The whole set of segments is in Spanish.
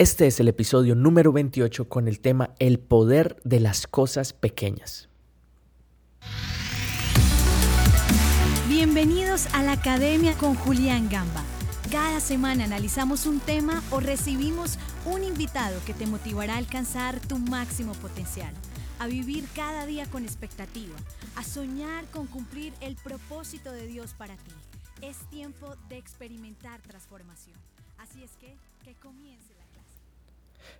Este es el episodio número 28 con el tema El poder de las cosas pequeñas. Bienvenidos a la Academia con Julián Gamba. Cada semana analizamos un tema o recibimos un invitado que te motivará a alcanzar tu máximo potencial, a vivir cada día con expectativa, a soñar con cumplir el propósito de Dios para ti. Es tiempo de experimentar transformación. Así es que, que comience.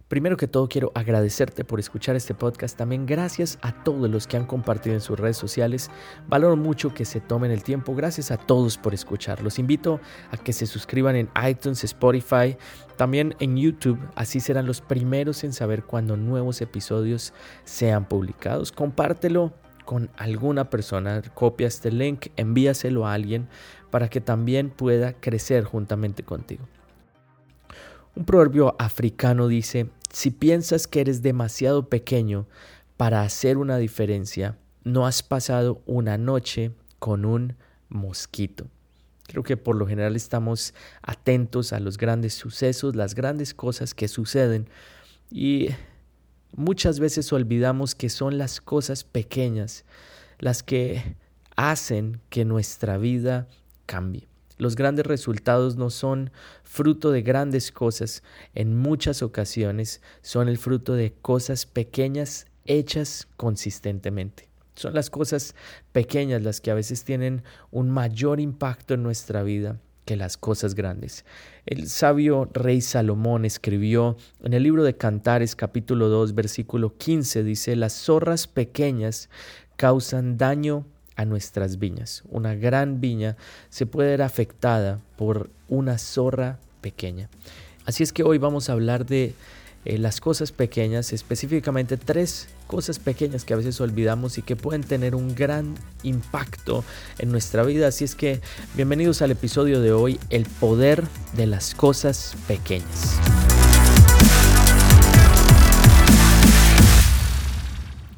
Primero que todo quiero agradecerte por escuchar este podcast. También gracias a todos los que han compartido en sus redes sociales. Valoro mucho que se tomen el tiempo. Gracias a todos por escuchar. Los invito a que se suscriban en iTunes, Spotify, también en YouTube. Así serán los primeros en saber cuando nuevos episodios sean publicados. Compártelo con alguna persona. Copia este link, envíaselo a alguien para que también pueda crecer juntamente contigo. Un proverbio africano dice, si piensas que eres demasiado pequeño para hacer una diferencia, no has pasado una noche con un mosquito. Creo que por lo general estamos atentos a los grandes sucesos, las grandes cosas que suceden y muchas veces olvidamos que son las cosas pequeñas las que hacen que nuestra vida cambie. Los grandes resultados no son fruto de grandes cosas, en muchas ocasiones son el fruto de cosas pequeñas hechas consistentemente. Son las cosas pequeñas las que a veces tienen un mayor impacto en nuestra vida que las cosas grandes. El sabio rey Salomón escribió en el libro de Cantares capítulo 2 versículo 15 dice, las zorras pequeñas causan daño a nuestras viñas. Una gran viña se puede ver afectada por una zorra pequeña. Así es que hoy vamos a hablar de eh, las cosas pequeñas, específicamente tres cosas pequeñas que a veces olvidamos y que pueden tener un gran impacto en nuestra vida. Así es que bienvenidos al episodio de hoy, el poder de las cosas pequeñas.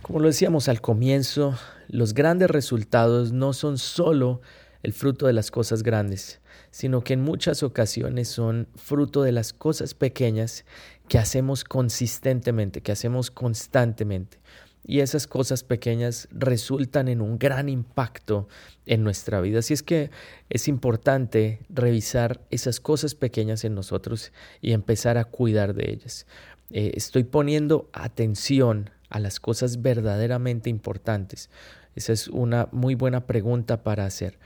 Como lo decíamos al comienzo, los grandes resultados no son solo el fruto de las cosas grandes, sino que en muchas ocasiones son fruto de las cosas pequeñas que hacemos consistentemente, que hacemos constantemente. Y esas cosas pequeñas resultan en un gran impacto en nuestra vida. Así es que es importante revisar esas cosas pequeñas en nosotros y empezar a cuidar de ellas. Eh, estoy poniendo atención a las cosas verdaderamente importantes. Esa es una muy buena pregunta para hacer.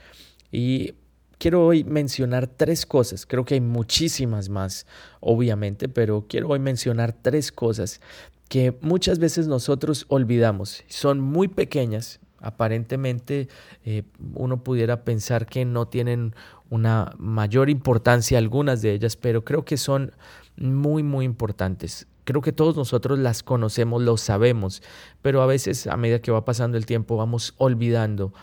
Y quiero hoy mencionar tres cosas. Creo que hay muchísimas más, obviamente, pero quiero hoy mencionar tres cosas que muchas veces nosotros olvidamos. Son muy pequeñas. Aparentemente eh, uno pudiera pensar que no tienen una mayor importancia algunas de ellas, pero creo que son muy, muy importantes. Creo que todos nosotros las conocemos, lo sabemos, pero a veces a medida que va pasando el tiempo vamos olvidando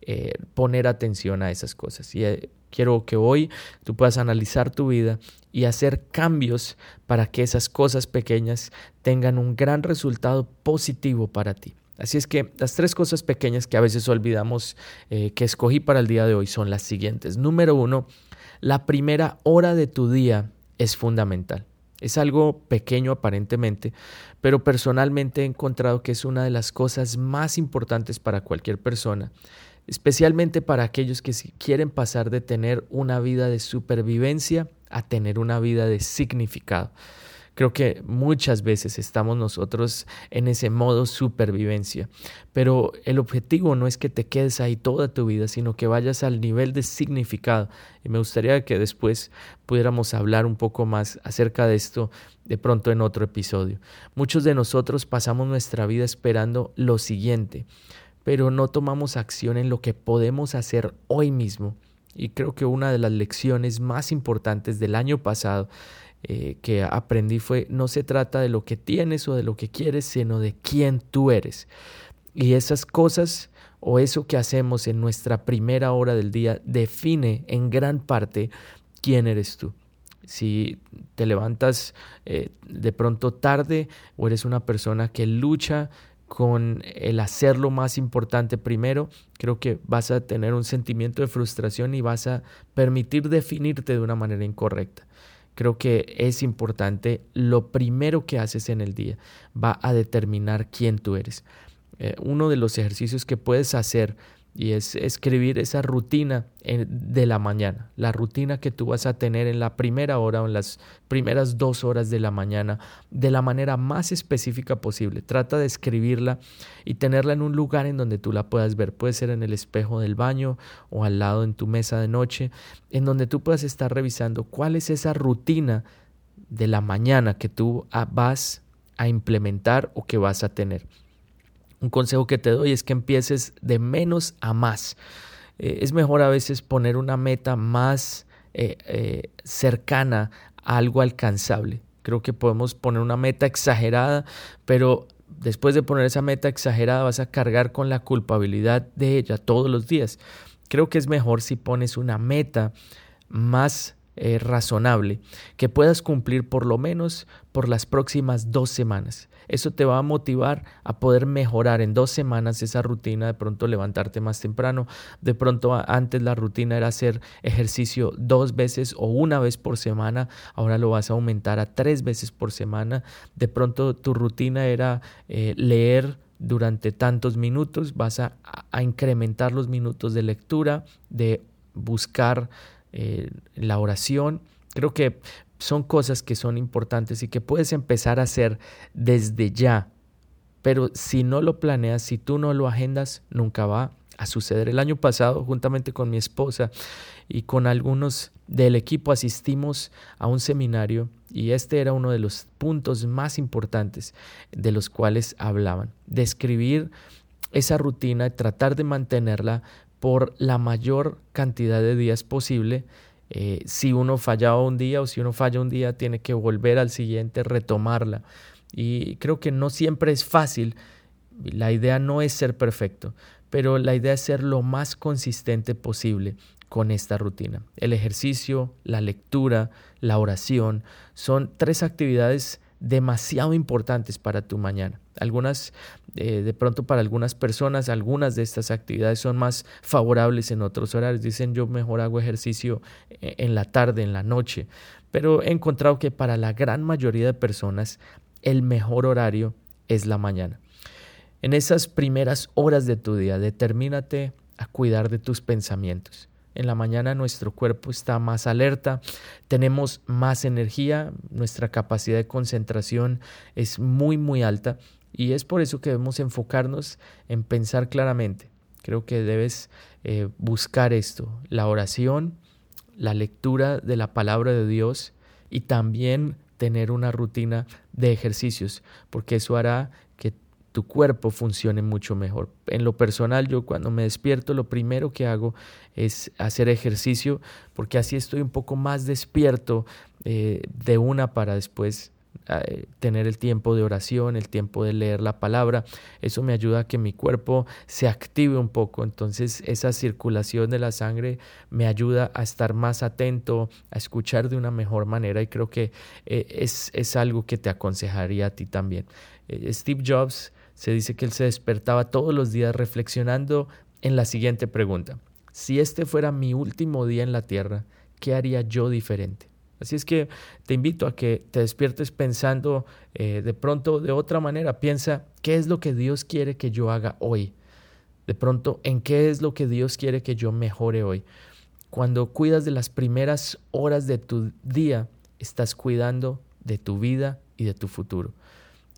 eh, poner atención a esas cosas. Y eh, quiero que hoy tú puedas analizar tu vida y hacer cambios para que esas cosas pequeñas tengan un gran resultado positivo para ti. Así es que las tres cosas pequeñas que a veces olvidamos eh, que escogí para el día de hoy son las siguientes. Número uno, la primera hora de tu día es fundamental. Es algo pequeño aparentemente, pero personalmente he encontrado que es una de las cosas más importantes para cualquier persona, especialmente para aquellos que quieren pasar de tener una vida de supervivencia a tener una vida de significado. Creo que muchas veces estamos nosotros en ese modo supervivencia, pero el objetivo no es que te quedes ahí toda tu vida, sino que vayas al nivel de significado. Y me gustaría que después pudiéramos hablar un poco más acerca de esto de pronto en otro episodio. Muchos de nosotros pasamos nuestra vida esperando lo siguiente, pero no tomamos acción en lo que podemos hacer hoy mismo. Y creo que una de las lecciones más importantes del año pasado eh, que aprendí fue, no se trata de lo que tienes o de lo que quieres, sino de quién tú eres. Y esas cosas o eso que hacemos en nuestra primera hora del día define en gran parte quién eres tú. Si te levantas eh, de pronto tarde o eres una persona que lucha con el hacer lo más importante primero, creo que vas a tener un sentimiento de frustración y vas a permitir definirte de una manera incorrecta. Creo que es importante, lo primero que haces en el día va a determinar quién tú eres. Eh, uno de los ejercicios que puedes hacer y es escribir esa rutina de la mañana, la rutina que tú vas a tener en la primera hora o en las primeras dos horas de la mañana, de la manera más específica posible. Trata de escribirla y tenerla en un lugar en donde tú la puedas ver. Puede ser en el espejo del baño o al lado en tu mesa de noche, en donde tú puedas estar revisando cuál es esa rutina de la mañana que tú vas a implementar o que vas a tener. Un consejo que te doy es que empieces de menos a más. Eh, es mejor a veces poner una meta más eh, eh, cercana a algo alcanzable. Creo que podemos poner una meta exagerada, pero después de poner esa meta exagerada vas a cargar con la culpabilidad de ella todos los días. Creo que es mejor si pones una meta más razonable que puedas cumplir por lo menos por las próximas dos semanas. Eso te va a motivar a poder mejorar en dos semanas esa rutina, de pronto levantarte más temprano, de pronto antes la rutina era hacer ejercicio dos veces o una vez por semana, ahora lo vas a aumentar a tres veces por semana, de pronto tu rutina era eh, leer durante tantos minutos, vas a, incrementar los minutos de lectura, de buscar eh, la oración. Creo que son cosas que son importantes y que puedes empezar a hacer desde ya. Pero si no lo planeas, si tú no lo agendas, nunca va a suceder. El año pasado, juntamente con mi esposa y con algunos del equipo, asistimos a un seminario y este era uno de los puntos más importantes de los cuales hablaban. Describir esa rutina, tratar de mantenerla por la mayor cantidad de días posible eh, si uno fallaba un día o si uno falla un día, tiene que volver al siguiente, retomarla. Y creo que no siempre es fácil. La idea no es ser perfecto, pero la idea es ser lo más consistente posible con esta rutina. El ejercicio, la lectura, la oración son tres actividades demasiado importantes para tu mañana. Algunas, eh, de pronto para algunas personas, algunas de estas actividades son más favorables en otros horarios. Dicen yo mejor hago ejercicio eh, en la tarde, en la noche. Pero he encontrado que para la gran mayoría de personas el mejor horario es la mañana. En esas primeras horas de tu día, determínate a cuidar de tus pensamientos. En la mañana nuestro cuerpo está más alerta, tenemos más energía, nuestra capacidad de concentración es muy muy alta y es por eso que debemos enfocarnos en pensar claramente. Creo que debes eh, buscar esto, la oración, la lectura de la palabra de Dios y también tener una rutina de ejercicios, porque eso hará tu cuerpo funcione mucho mejor. En lo personal, yo cuando me despierto, lo primero que hago es hacer ejercicio, porque así estoy un poco más despierto eh, de una para después eh, tener el tiempo de oración, el tiempo de leer la palabra. Eso me ayuda a que mi cuerpo se active un poco. Entonces esa circulación de la sangre me ayuda a estar más atento, a escuchar de una mejor manera y creo que eh, es, es algo que te aconsejaría a ti también. Steve Jobs se dice que él se despertaba todos los días reflexionando en la siguiente pregunta. Si este fuera mi último día en la tierra, ¿qué haría yo diferente? Así es que te invito a que te despiertes pensando eh, de pronto de otra manera. Piensa, ¿qué es lo que Dios quiere que yo haga hoy? De pronto, ¿en qué es lo que Dios quiere que yo mejore hoy? Cuando cuidas de las primeras horas de tu día, estás cuidando de tu vida y de tu futuro.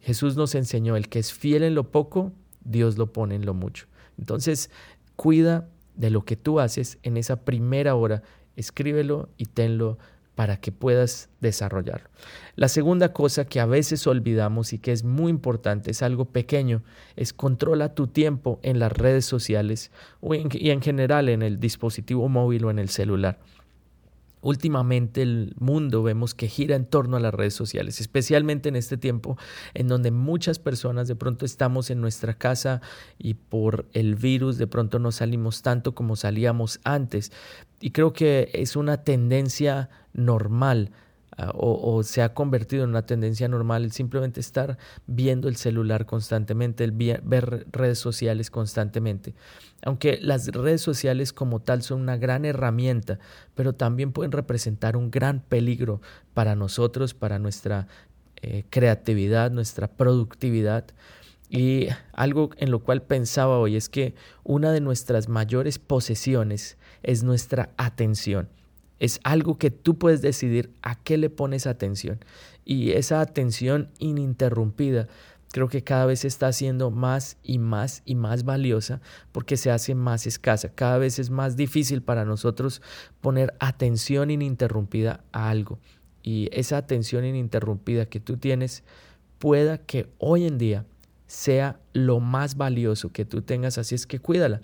Jesús nos enseñó, el que es fiel en lo poco, Dios lo pone en lo mucho. Entonces, cuida de lo que tú haces en esa primera hora, escríbelo y tenlo para que puedas desarrollarlo. La segunda cosa que a veces olvidamos y que es muy importante, es algo pequeño, es controla tu tiempo en las redes sociales y en general en el dispositivo móvil o en el celular. Últimamente el mundo vemos que gira en torno a las redes sociales, especialmente en este tiempo en donde muchas personas de pronto estamos en nuestra casa y por el virus de pronto no salimos tanto como salíamos antes. Y creo que es una tendencia normal ah, o, se ha convertido en una tendencia normal el simplemente estar viendo el celular constantemente, el ver redes sociales constantemente. Aunque las redes sociales como tal son una gran herramienta, pero también pueden representar un gran peligro para nosotros, para nuestra eh, creatividad, nuestra productividad. Y algo en lo cual pensaba hoy es que una de nuestras mayores posesiones es nuestra atención. Es algo que tú puedes decidir a qué le pones atención. Y esa atención ininterrumpida creo que cada vez está siendo más y más y más valiosa porque se hace más escasa. Cada vez es más difícil para nosotros poner atención ininterrumpida a algo. Y esa atención ininterrumpida que tú tienes pueda que hoy en día sea lo más valioso que tú tengas, así es que cuídala.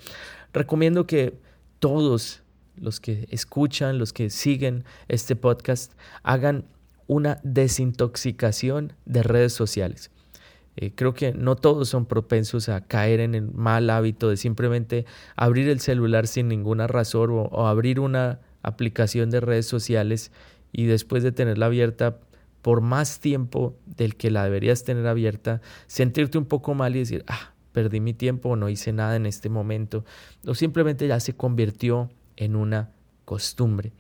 Recomiendo que todos los que escuchan, los que siguen este podcast, hagan una desintoxicación de redes sociales. Eh, creo que no todos son propensos a caer en el mal hábito de simplemente abrir el celular sin ninguna razón o abrir una aplicación de redes sociales y después de tenerla abierta por más tiempo del que la deberías tener abierta, sentirte un poco mal y decir, ah, perdí mi tiempo, no hice nada en este momento, o simplemente ya se convirtió en una costumbre.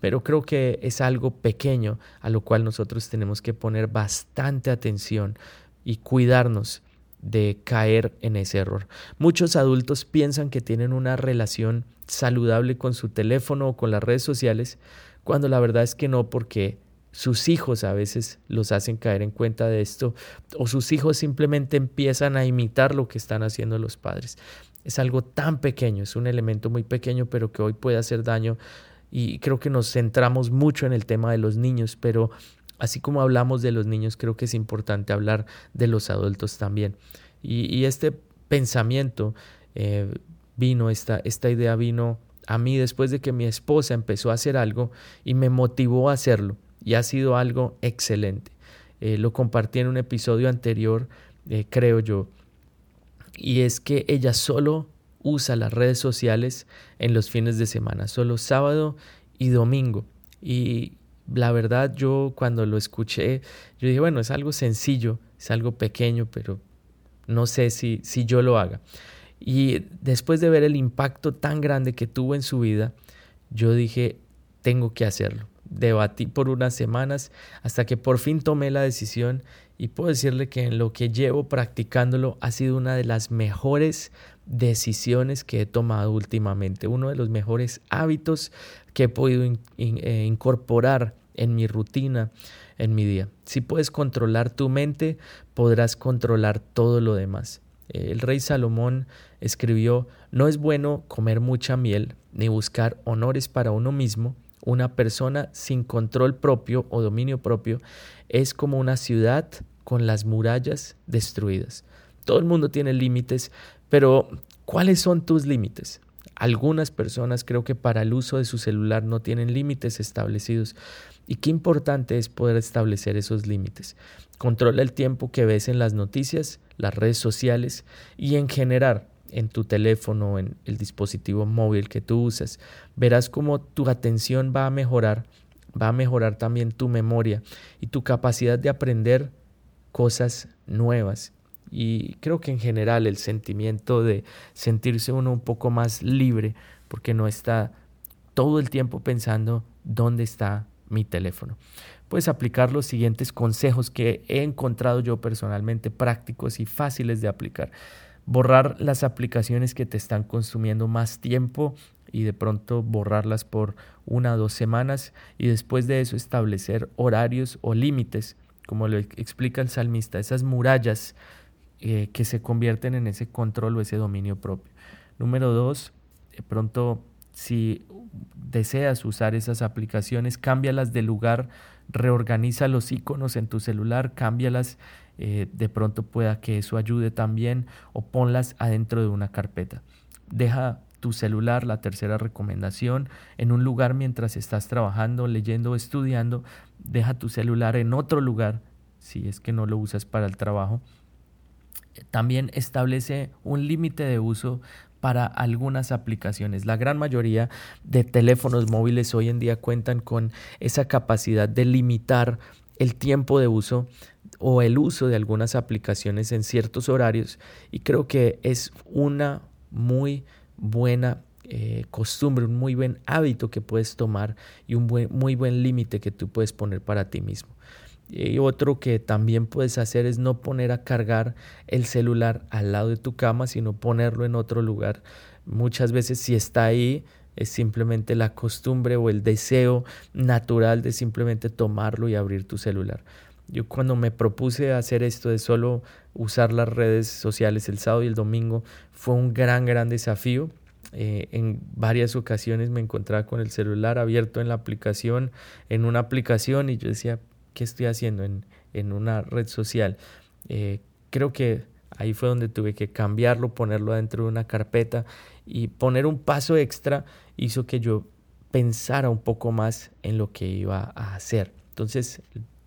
Pero creo que es algo pequeño a lo cual nosotros tenemos que poner bastante atención y cuidarnos de caer en ese error. Muchos adultos piensan que tienen una relación saludable con su teléfono o con las redes sociales, cuando la verdad es que no, porque sus hijos a veces los hacen caer en cuenta de esto o sus hijos simplemente empiezan a imitar lo que están haciendo los padres. Es algo tan pequeño, es un elemento muy pequeño, pero que hoy puede hacer daño y creo que nos centramos mucho en el tema de los niños, pero así como hablamos de los niños, creo que es importante hablar de los adultos también. Y, este pensamiento eh, vino, esta, esta idea vino a mí después de que mi esposa empezó a hacer algo y me motivó a hacerlo y ha sido algo excelente. Eh, lo compartí en un episodio anterior, eh, creo yo, y es que ella solo usa las redes sociales en los fines de semana, solo sábado y domingo. Y la verdad yo cuando lo escuché, yo dije, bueno, es algo sencillo, es algo pequeño, pero no sé si, si yo lo haga. Y después de ver el impacto tan grande que tuvo en su vida, yo dije, tengo que hacerlo debatí por unas semanas hasta que por fin tomé la decisión y puedo decirle que en lo que llevo practicándolo ha sido una de las mejores decisiones que he tomado últimamente, uno de los mejores hábitos que he podido eh, incorporar en mi rutina, en mi día. Si puedes controlar tu mente, podrás controlar todo lo demás. El rey Salomón escribió, no es bueno comer mucha miel ni buscar honores para uno mismo, una persona sin control propio o dominio propio es como una ciudad con las murallas destruidas. Todo el mundo tiene límites, pero ¿cuáles son tus límites? Algunas personas creo que para el uso de su celular no tienen límites establecidos. Y qué importante es poder establecer esos límites. Controla el tiempo que ves en las noticias, las redes sociales y en general en tu teléfono, en el dispositivo móvil que tú usas, verás cómo tu atención va a mejorar, va a mejorar también tu memoria y tu capacidad de aprender cosas nuevas. Y creo que en general el sentimiento de sentirse uno un poco más libre, porque no está todo el tiempo pensando dónde está mi teléfono. Puedes aplicar los siguientes consejos que he encontrado yo personalmente prácticos y fáciles de aplicar borrar las aplicaciones que te están consumiendo más tiempo y de pronto borrarlas por una o dos semanas y después de eso establecer horarios o límites, como lo explica el salmista, esas murallas eh, que se convierten en ese control o ese dominio propio. Número dos, de pronto si deseas usar esas aplicaciones, cámbialas de lugar, reorganiza los iconos en tu celular, cámbialas eh, de pronto pueda que eso ayude también o ponlas adentro de una carpeta. Deja tu celular, la tercera recomendación, en un lugar mientras estás trabajando, leyendo o estudiando. Deja tu celular en otro lugar si es que no lo usas para el trabajo. También establece un límite de uso para algunas aplicaciones. La gran mayoría de teléfonos móviles hoy en día cuentan con esa capacidad de limitar el tiempo de uso o el uso de algunas aplicaciones en ciertos horarios y creo que es una muy buena eh, costumbre, un muy buen hábito que puedes tomar y un muy buen límite que tú puedes poner para ti mismo. Y otro que también puedes hacer es no poner a cargar el celular al lado de tu cama, sino ponerlo en otro lugar. Muchas veces si está ahí, es simplemente la costumbre o el deseo natural de simplemente tomarlo y abrir tu celular. Yo cuando me propuse hacer esto de solo usar las redes sociales el sábado y el domingo, fue un gran, gran desafío. Eh, en varias ocasiones me encontraba con el celular abierto en la aplicación, en una aplicación, y yo decía, ¿qué estoy haciendo en, en una red social? Eh, creo que ahí fue donde tuve que cambiarlo, ponerlo dentro de una carpeta y poner un paso extra hizo que yo pensara un poco más en lo que iba a hacer. Entonces,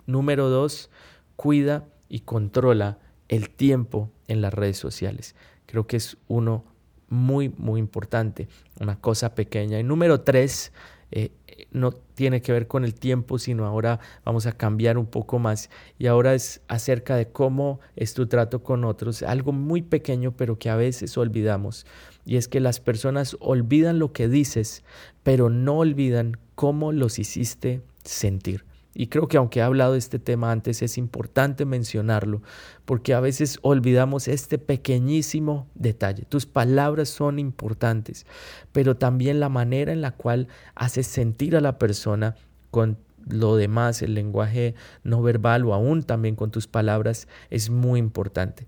número dos, cuida y controla el tiempo en las redes sociales. Creo que es uno muy, muy importante, una cosa pequeña. Y número tres, eh, no tiene que ver con el tiempo, sino ahora vamos a cambiar un poco más. Y ahora es acerca de cómo es tu trato con otros, algo muy pequeño, pero que a veces olvidamos. Y es que las personas olvidan lo que dices, pero no olvidan cómo los hiciste sentir. Y creo que aunque he hablado de este tema antes, es importante mencionarlo, porque a veces olvidamos este pequeñísimo detalle. Tus palabras son importantes, pero también la manera en la cual haces sentir a la persona con lo demás, el lenguaje no verbal o aún también con tus palabras, es muy importante.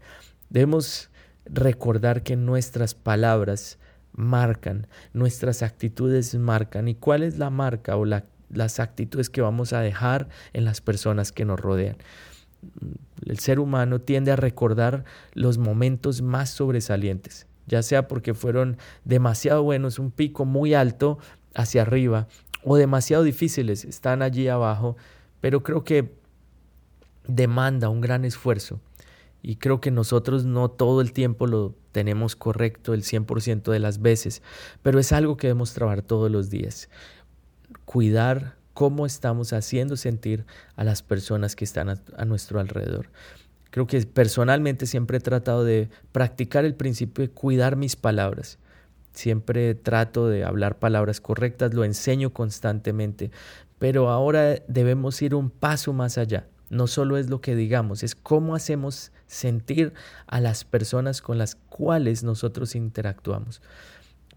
Debemos recordar que nuestras palabras marcan, nuestras actitudes marcan. ¿Y cuál es la marca o la las actitudes que vamos a dejar en las personas que nos rodean. El ser humano tiende a recordar los momentos más sobresalientes, ya sea porque fueron demasiado buenos, un pico muy alto hacia arriba, o demasiado difíciles, están allí abajo, pero creo que demanda un gran esfuerzo. Y creo que nosotros no todo el tiempo lo tenemos correcto el 100% de las veces, pero es algo que debemos trabajar todos los días cuidar cómo estamos haciendo sentir a las personas que están a, nuestro alrededor. Creo que personalmente siempre he tratado de practicar el principio de cuidar mis palabras. Siempre trato de hablar palabras correctas, lo enseño constantemente, pero ahora debemos ir un paso más allá. No solo es lo que digamos, es cómo hacemos sentir a las personas con las cuales nosotros interactuamos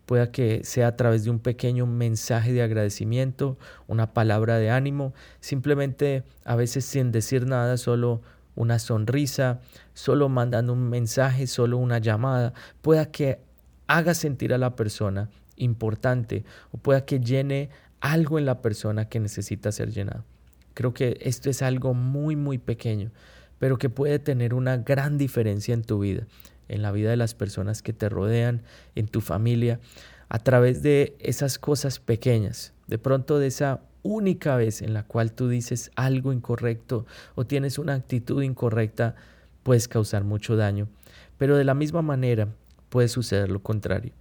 pueda que sea a través de un pequeño mensaje de agradecimiento, una palabra de ánimo, simplemente a veces sin decir nada, solo una sonrisa, solo mandando un mensaje, solo una llamada, pueda que haga sentir a la persona importante o pueda que llene algo en la persona que necesita ser llenado. Creo que esto es algo muy, muy pequeño, pero que puede tener una gran diferencia en tu vida en la vida de las personas que te rodean, en tu familia, a través de esas cosas pequeñas, de pronto de esa única vez en la cual tú dices algo incorrecto o tienes una actitud incorrecta, puedes causar mucho daño. Pero de la misma manera puede suceder lo contrario.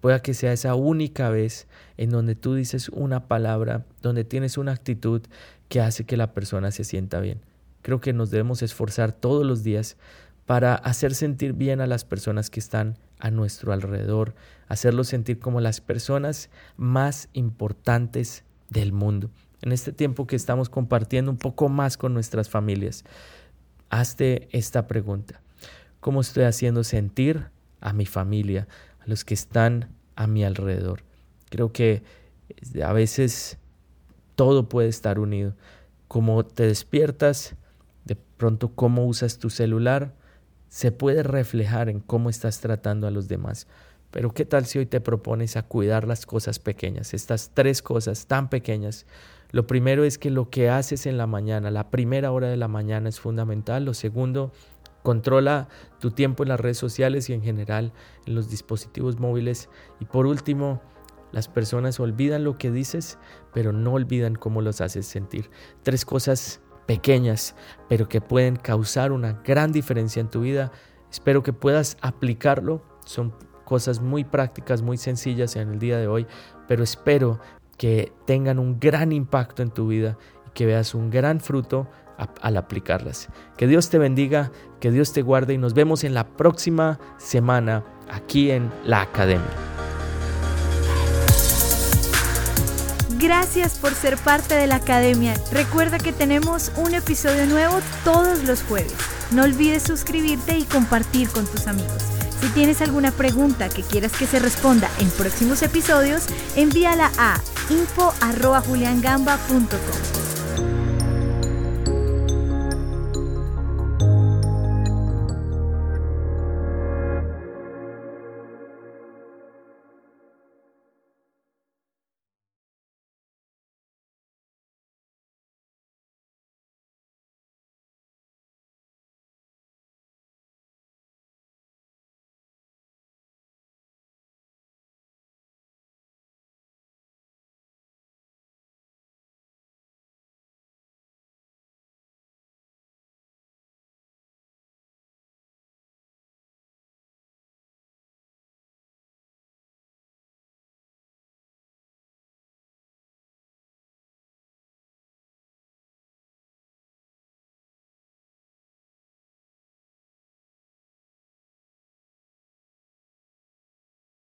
Puede que sea esa única vez en donde tú dices una palabra, donde tienes una actitud que hace que la persona se sienta bien. Creo que nos debemos esforzar todos los días para hacer sentir bien a las personas que están a nuestro alrededor, hacerlos sentir como las personas más importantes del mundo. En este tiempo que estamos compartiendo un poco más con nuestras familias, hazte esta pregunta. ¿Cómo estoy haciendo sentir a mi familia, a los que están a mi alrededor? Creo que a veces todo puede estar unido. Como te despiertas, de pronto cómo usas tu celular, se puede reflejar en cómo estás tratando a los demás. Pero ¿qué tal si hoy te propones a cuidar las cosas pequeñas, estas tres cosas tan pequeñas? Lo primero es que lo que haces en la mañana, la primera hora de la mañana es fundamental. Lo segundo, controla tu tiempo en las redes sociales y en general en los dispositivos móviles. Y por último, las personas olvidan lo que dices, pero no olvidan cómo los haces sentir. Tres cosas pequeñas, pero que pueden causar una gran diferencia en tu vida. Espero que puedas aplicarlo. Son cosas muy prácticas, muy sencillas en el día de hoy, pero espero que tengan un gran impacto en tu vida y que veas un gran fruto al aplicarlas. Que Dios te bendiga, que Dios te guarde y nos vemos en la próxima semana aquí en la Academia. Gracias por ser parte de la Academia. Recuerda que tenemos un episodio nuevo todos los jueves. No olvides suscribirte y compartir con tus amigos. Si tienes alguna pregunta que quieras que se responda en próximos episodios, envíala a info.juliangamba.com.